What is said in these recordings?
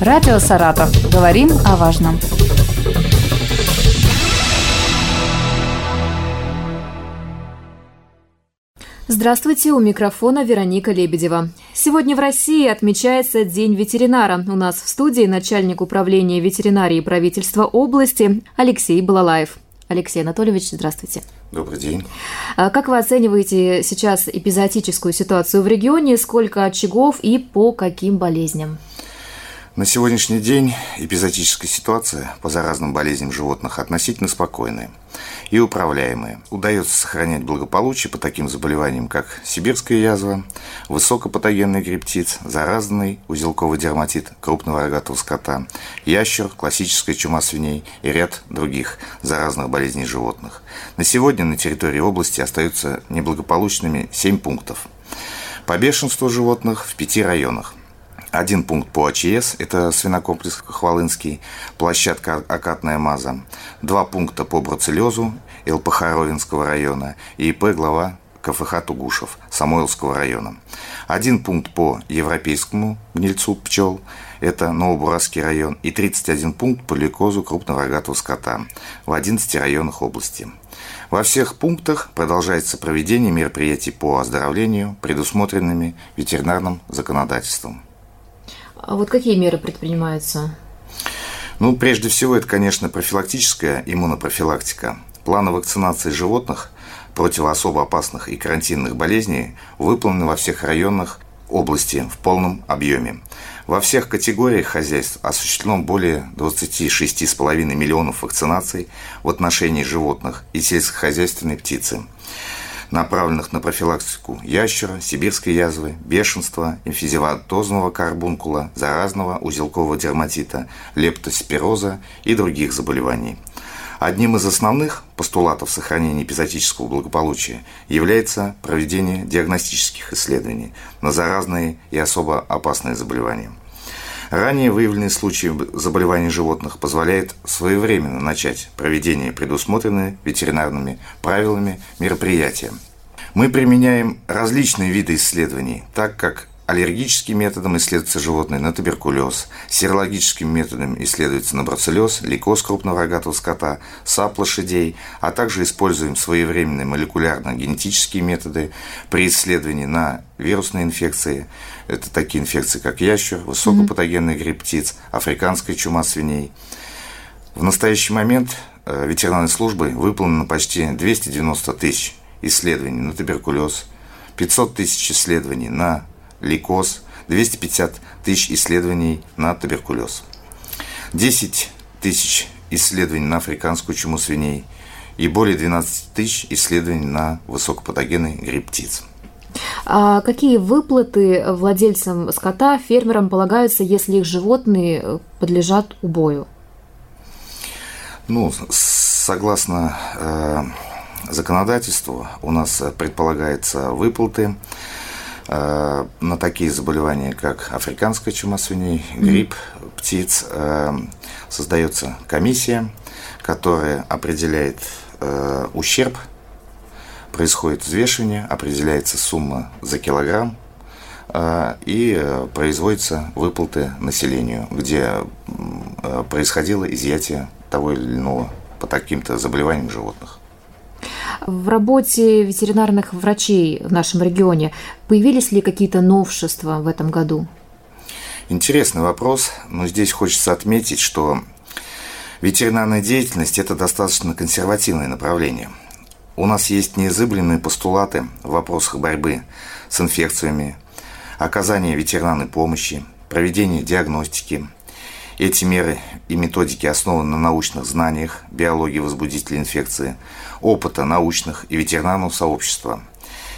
Радио «Саратов». Говорим о важном. Здравствуйте, у микрофона Вероника Лебедева. Сегодня в России отмечается День ветеринара. У нас в студии начальник управления ветеринарии правительства области Алексей Балалаев. Алексей Анатольевич, здравствуйте. Добрый день. А как вы оцениваете сейчас эпизоотическую ситуацию в регионе? Сколько очагов и по каким болезням? На сегодняшний день эпизотическая ситуация по заразным болезням животных относительно спокойная и управляемая. Удается сохранять благополучие по таким заболеваниям, как сибирская язва, высокопатогенный птиц, заразный узелковый дерматит крупного рогатого скота, ящер, классическая чума свиней и ряд других заразных болезней животных. На сегодня на территории области остаются неблагополучными 7 пунктов. По бешенству животных в пяти районах один пункт по АЧС, это свинокомплекс Хвалынский, площадка Акатная Маза. Два пункта по бруцеллезу ЛПХ Ровенского района и ИП глава КФХ Тугушев Самойлского района. Один пункт по европейскому гнильцу пчел, это Новобурасский район, и 31 пункт по лейкозу крупного рогатого скота в 11 районах области. Во всех пунктах продолжается проведение мероприятий по оздоровлению, предусмотренными ветеринарным законодательством. А вот какие меры предпринимаются? Ну, прежде всего, это, конечно, профилактическая иммунопрофилактика. Планы вакцинации животных против особо опасных и карантинных болезней выполнены во всех районах области в полном объеме. Во всех категориях хозяйств осуществлено более 26,5 миллионов вакцинаций в отношении животных и сельскохозяйственной птицы направленных на профилактику ящера, сибирской язвы, бешенства, эмфизематозного карбункула, заразного узелкового дерматита, лептоспироза и других заболеваний. Одним из основных постулатов сохранения эпизотического благополучия является проведение диагностических исследований на заразные и особо опасные заболевания. Ранее выявленные случаи заболеваний животных позволяют своевременно начать проведение предусмотренные ветеринарными правилами мероприятия. Мы применяем различные виды исследований, так как аллергическим методом исследуется животное на туберкулез, серологическим методом исследуется на бруцеллез, лейкоз крупного рогатого скота, сап лошадей, а также используем своевременные молекулярно-генетические методы при исследовании на вирусные инфекции. Это такие инфекции, как ящер, высокопатогенный грипп птиц, африканская чума свиней. В настоящий момент э, ветеринарной службой выполнено почти 290 тысяч исследований на туберкулез, 500 тысяч исследований на лейкоз, 250 тысяч исследований на туберкулез, 10 тысяч исследований на африканскую чуму свиней и более 12 тысяч исследований на высокопатогенный грипп птиц. А какие выплаты владельцам скота, фермерам полагаются, если их животные подлежат убою? Ну, согласно э, законодательству у нас предполагается выплаты на такие заболевания, как африканская чума свиней, грипп птиц, э, создается комиссия, которая определяет э, ущерб, происходит взвешивание, определяется сумма за килограмм, и производятся выплаты населению, где происходило изъятие того или иного по таким-то заболеваниям животных. В работе ветеринарных врачей в нашем регионе появились ли какие-то новшества в этом году? Интересный вопрос, но здесь хочется отметить, что ветеринарная деятельность – это достаточно консервативное направление. У нас есть неизыблемые постулаты в вопросах борьбы с инфекциями, оказания ветеринарной помощи, проведения диагностики – эти меры и методики основаны на научных знаниях биологии возбудителей инфекции, опыта научных и ветеринарного сообщества.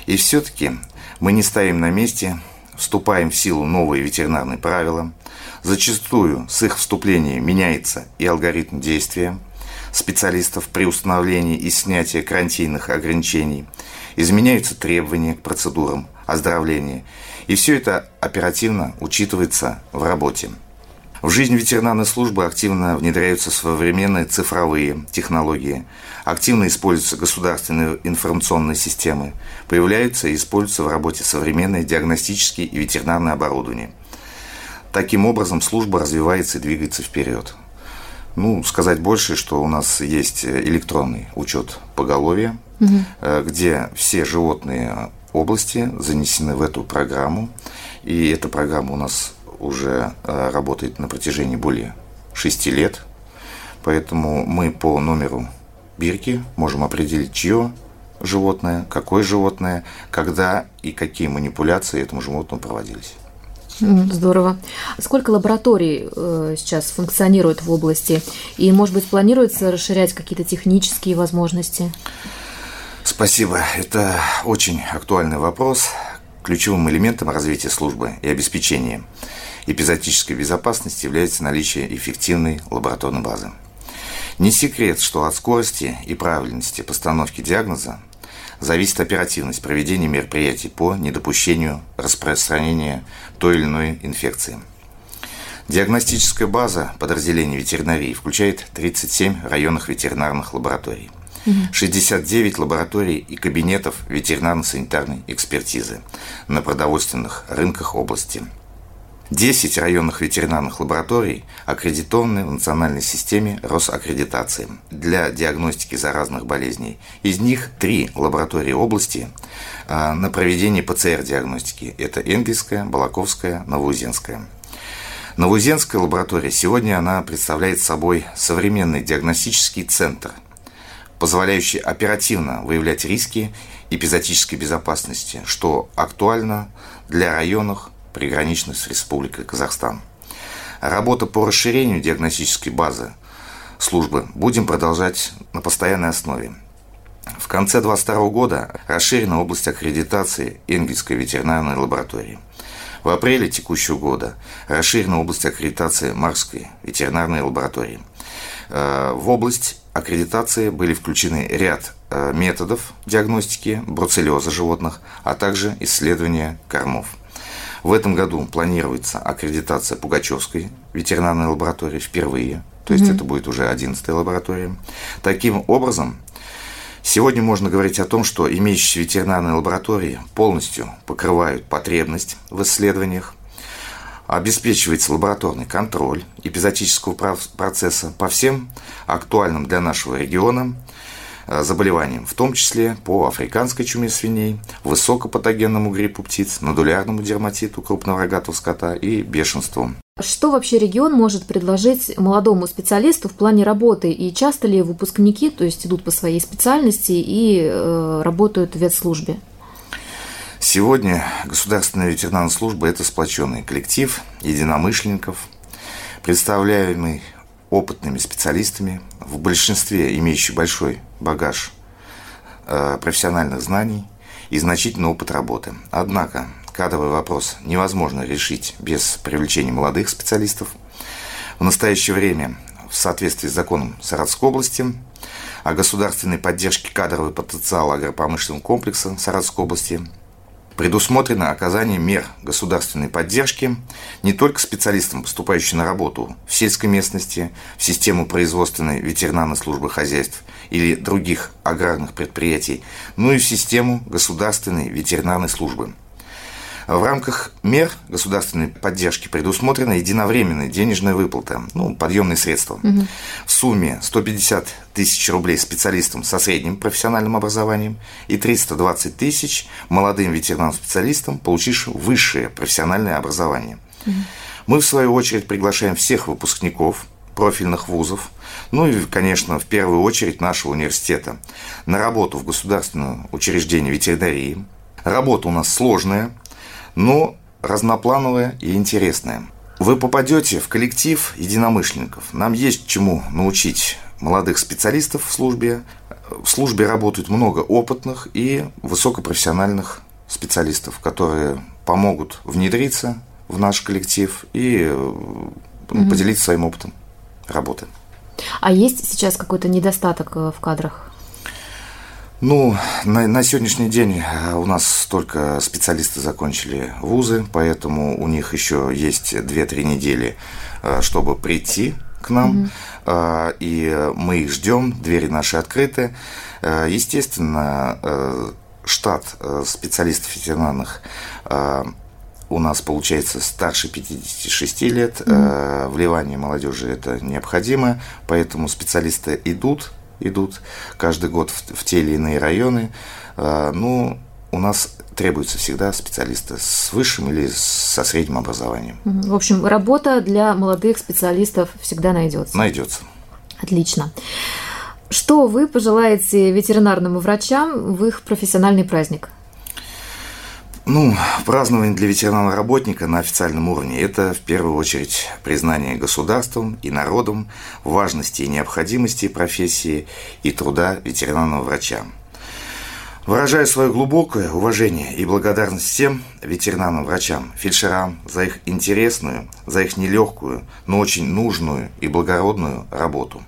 И все-таки мы не стоим на месте, вступаем в силу новые ветеринарные правила. Зачастую с их вступлением меняется и алгоритм действия специалистов при установлении и снятии карантинных ограничений. Изменяются требования к процедурам оздоровления. И все это оперативно учитывается в работе. В жизнь ветеринарной службы активно внедряются современные цифровые технологии, активно используются государственные информационные системы, появляются и используются в работе современные диагностические и ветеринарные оборудования. Таким образом, служба развивается и двигается вперед. Ну, сказать больше, что у нас есть электронный учет поголовья, угу. где все животные области занесены в эту программу. И эта программа у нас уже э, работает на протяжении более шести лет. Поэтому мы по номеру бирки можем определить, чье животное, какое животное, когда и какие манипуляции этому животному проводились. Здорово. Сколько лабораторий э, сейчас функционирует в области? И, может быть, планируется расширять какие-то технические возможности? Спасибо. Это очень актуальный вопрос. Ключевым элементом развития службы и обеспечения эпизодической безопасности является наличие эффективной лабораторной базы. Не секрет, что от скорости и правильности постановки диагноза зависит оперативность проведения мероприятий по недопущению распространения той или иной инфекции. Диагностическая база подразделений ветеринарии включает 37 районных ветеринарных лабораторий – 69 лабораторий и кабинетов ветеринарно-санитарной экспертизы на продовольственных рынках области. 10 районных ветеринарных лабораторий аккредитованы в национальной системе Росаккредитации для диагностики заразных болезней. Из них три лаборатории области а, на проведение ПЦР-диагностики. Это Энгельская, Балаковская, Новоузенская. Новоузенская лаборатория сегодня она представляет собой современный диагностический центр – позволяющий оперативно выявлять риски эпизотической безопасности, что актуально для районов, приграничных с Республикой Казахстан. Работа по расширению диагностической базы службы будем продолжать на постоянной основе. В конце 2022 года расширена область аккредитации Энгельской ветеринарной лаборатории. В апреле текущего года расширена область аккредитации Марской ветеринарной лаборатории. Э, в область аккредитации были включены ряд э, методов диагностики бруцеллеза животных, а также исследования кормов. В этом году планируется аккредитация Пугачевской ветеринарной лаборатории впервые, то есть mm-hmm. это будет уже 11 лаборатория. Таким образом, сегодня можно говорить о том, что имеющиеся ветеринарные лаборатории полностью покрывают потребность в исследованиях, обеспечивается лабораторный контроль эпизотического процесса по всем актуальным для нашего региона заболеваниям, в том числе по африканской чуме свиней, высокопатогенному гриппу птиц, нодулярному дерматиту крупного рогатого скота и бешенству. Что вообще регион может предложить молодому специалисту в плане работы? И часто ли выпускники, то есть идут по своей специальности и э, работают в ветслужбе? Сегодня Государственная ветеринарная служба – это сплоченный коллектив единомышленников, представляемый опытными специалистами, в большинстве имеющий большой багаж э, профессиональных знаний и значительный опыт работы. Однако кадровый вопрос невозможно решить без привлечения молодых специалистов. В настоящее время в соответствии с законом Саратовской области о государственной поддержке кадрового потенциала агропромышленного комплекса Саратовской области – Предусмотрено оказание мер государственной поддержки не только специалистам, поступающим на работу в сельской местности, в систему производственной ветеринарной службы хозяйств или других аграрных предприятий, но и в систему государственной ветеринарной службы. В рамках мер государственной поддержки предусмотрена единовременная денежная выплата, ну, подъемные средства. Угу. В сумме 150 тысяч рублей специалистам со средним профессиональным образованием и 320 тысяч молодым ветеринарным специалистам, получившим высшее профессиональное образование. Угу. Мы, в свою очередь, приглашаем всех выпускников профильных вузов, ну и, конечно, в первую очередь нашего университета, на работу в государственное учреждение ветеринарии. Работа у нас сложная, но разноплановая и интересная. Вы попадете в коллектив единомышленников. Нам есть чему научить молодых специалистов в службе. В службе работают много опытных и высокопрофессиональных специалистов, которые помогут внедриться в наш коллектив и угу. поделиться своим опытом работы. А есть сейчас какой-то недостаток э, в кадрах? Ну, на, на сегодняшний день э, у нас только специалисты закончили вузы, поэтому у них еще есть 2-3 недели, э, чтобы прийти к нам. Mm-hmm. И мы их ждем, двери наши открыты. Естественно, штат специалистов ветеринарных у нас получается старше 56 лет. Mm-hmm. Вливание молодежи это необходимо, поэтому специалисты идут, идут каждый год в, в те или иные районы. Ну, у нас требуются всегда специалисты с высшим или со средним образованием. В общем, работа для молодых специалистов всегда найдется. Найдется. Отлично. Что вы пожелаете ветеринарным врачам в их профессиональный праздник? Ну, празднование для ветеринарного работника на официальном уровне – это в первую очередь признание государством и народом важности и необходимости профессии и труда ветеринарного врача. Выражаю свое глубокое уважение и благодарность всем ветеринарным врачам, фельдшерам за их интересную, за их нелегкую, но очень нужную и благородную работу.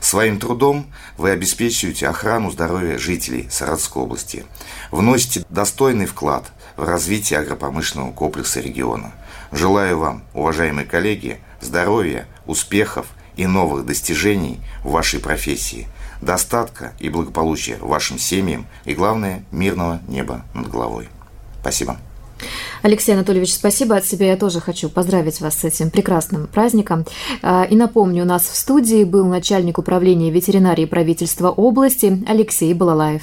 Своим трудом вы обеспечиваете охрану здоровья жителей Саратовской области, вносите достойный вклад в развитие агропромышленного комплекса региона. Желаю вам, уважаемые коллеги, здоровья, успехов и новых достижений в вашей профессии – достатка и благополучия вашим семьям и, главное, мирного неба над головой. Спасибо. Алексей Анатольевич, спасибо от себя. Я тоже хочу поздравить вас с этим прекрасным праздником. А, и напомню, у нас в студии был начальник управления ветеринарии правительства области Алексей Балалаев.